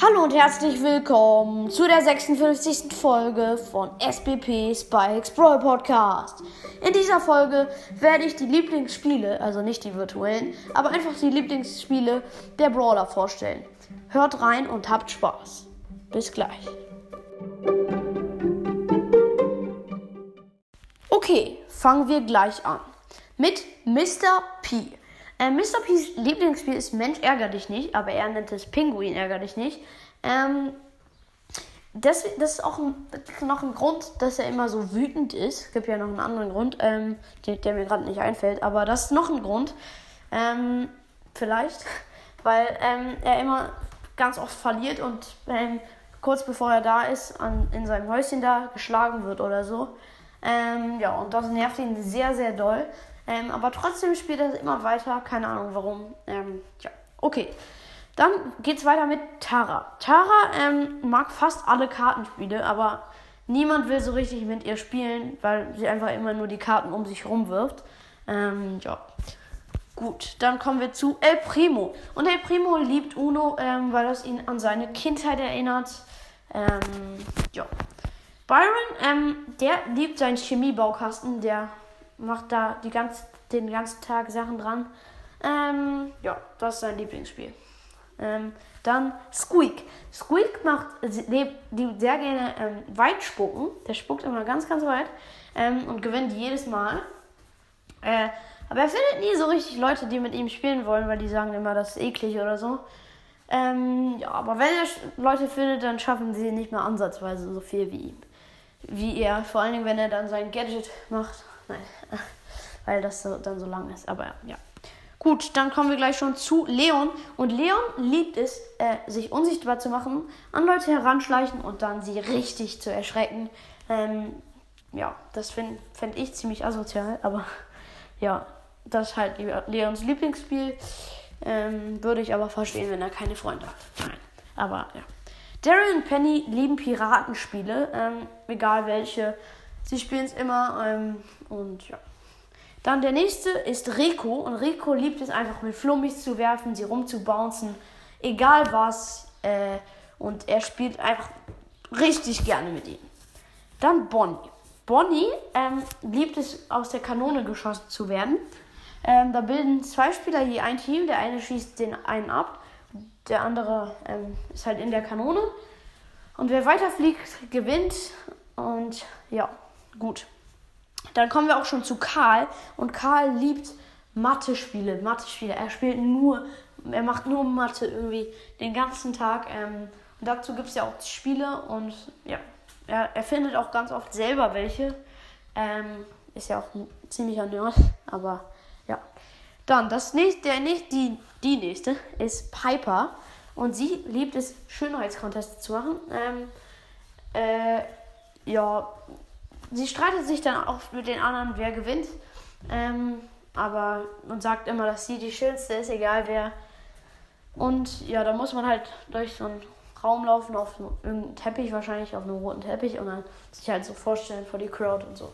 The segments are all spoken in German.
Hallo und herzlich willkommen zu der 56. Folge von SBP Spikes Brawl Podcast. In dieser Folge werde ich die Lieblingsspiele, also nicht die virtuellen, aber einfach die Lieblingsspiele der Brawler vorstellen. Hört rein und habt Spaß. Bis gleich. Okay, fangen wir gleich an. Mit Mr. P. Äh, Mr. P's Lieblingsspiel ist Mensch ärger dich nicht, aber er nennt es Pinguin ärger dich nicht. Ähm, das, das ist auch ein, noch ein Grund, dass er immer so wütend ist. Es gibt ja noch einen anderen Grund, ähm, der, der, mir gerade nicht einfällt, aber das ist noch ein Grund. Ähm, vielleicht, weil ähm, er immer ganz oft verliert und ähm, kurz bevor er da ist, an, in seinem Häuschen da geschlagen wird oder so. Ähm, ja, und das nervt ihn sehr, sehr doll. Ähm, aber trotzdem spielt er immer weiter. Keine Ahnung warum. Ähm, ja, okay. Dann geht's weiter mit Tara. Tara ähm, mag fast alle Kartenspiele, aber niemand will so richtig mit ihr spielen, weil sie einfach immer nur die Karten um sich herum wirft. Ähm, ja. Gut, dann kommen wir zu El Primo. Und El Primo liebt Uno, ähm, weil das ihn an seine Kindheit erinnert. Ähm, ja. Byron, ähm, der liebt seinen Chemiebaukasten, der macht da die ganz, den ganzen Tag Sachen dran. Ähm, ja, das ist sein Lieblingsspiel. Ähm, dann Squeak. Squeak macht lebt, sehr gerne ähm, weit spucken. Der spuckt immer ganz, ganz weit ähm, und gewinnt jedes Mal. Äh, aber er findet nie so richtig Leute, die mit ihm spielen wollen, weil die sagen immer, das ist eklig oder so. Ähm, ja, aber wenn er Leute findet, dann schaffen sie nicht mehr ansatzweise so viel wie. Wie er. Vor allen Dingen, wenn er dann sein Gadget macht. Nein, weil das so, dann so lang ist. Aber ja. Gut, dann kommen wir gleich schon zu Leon. Und Leon liebt es, äh, sich unsichtbar zu machen, an Leute heranschleichen und dann sie richtig zu erschrecken. Ähm, ja, das finde find ich ziemlich asozial, aber ja, das ist halt Leons Lieblingsspiel. Ähm, würde ich aber verstehen, wenn er keine Freunde hat. Nein, aber ja. Daryl und Penny lieben Piratenspiele, ähm, egal welche. Sie spielen es immer ähm, und ja. Dann der nächste ist Rico und Rico liebt es einfach mit Flummis zu werfen, sie rumzubouncen, egal was. Äh, und er spielt einfach richtig gerne mit ihm. Dann Bonnie. Bonnie ähm, liebt es, aus der Kanone geschossen zu werden. Ähm, da bilden zwei Spieler je ein Team. Der eine schießt den einen ab, der andere ähm, ist halt in der Kanone. Und wer weiterfliegt, gewinnt. Und ja, gut. Dann kommen wir auch schon zu Karl. Und Karl liebt Mathe-Spiele. Mathe-Spiele. Er spielt nur, er macht nur Mathe irgendwie den ganzen Tag. Ähm, und dazu gibt es ja auch Spiele und ja, er, er findet auch ganz oft selber welche. Ähm, ist ja auch ein ziemlicher Nerd, aber ja. Dann das nächste, der nächste, die, die nächste ist Piper. Und sie liebt es, Schönheitskontests zu machen. Ähm, äh, ja, sie streitet sich dann auch mit den anderen, wer gewinnt. Ähm, aber und sagt immer, dass sie die schönste ist, egal wer. Und ja, da muss man halt durch so einen Raum laufen, auf irgendeinen Teppich, wahrscheinlich auf einem roten Teppich und dann sich halt so vorstellen vor die Crowd und so.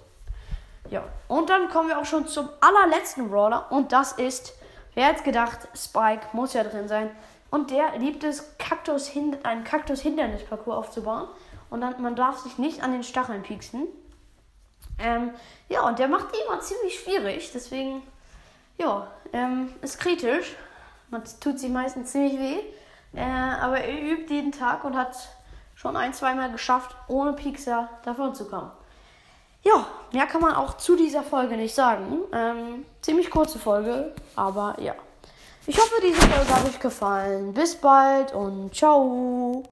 Ja, und dann kommen wir auch schon zum allerletzten Brawler und das ist, wer hätte gedacht, Spike muss ja drin sein. Und der liebt es, Kaktus einen Kaktus-Hindernisparcours aufzubauen. Und dann, man darf sich nicht an den Stacheln pieksen. Ähm, ja, und der macht die immer ziemlich schwierig. Deswegen, ja, ähm, ist kritisch. Man tut sich meistens ziemlich weh. Äh, aber er übt jeden Tag und hat schon ein, zweimal geschafft, ohne Piekser davon zu kommen. Ja, mehr kann man auch zu dieser Folge nicht sagen. Ähm, ziemlich kurze Folge, aber ja. Ich hoffe, diese Folge hat euch gefallen. Bis bald und ciao.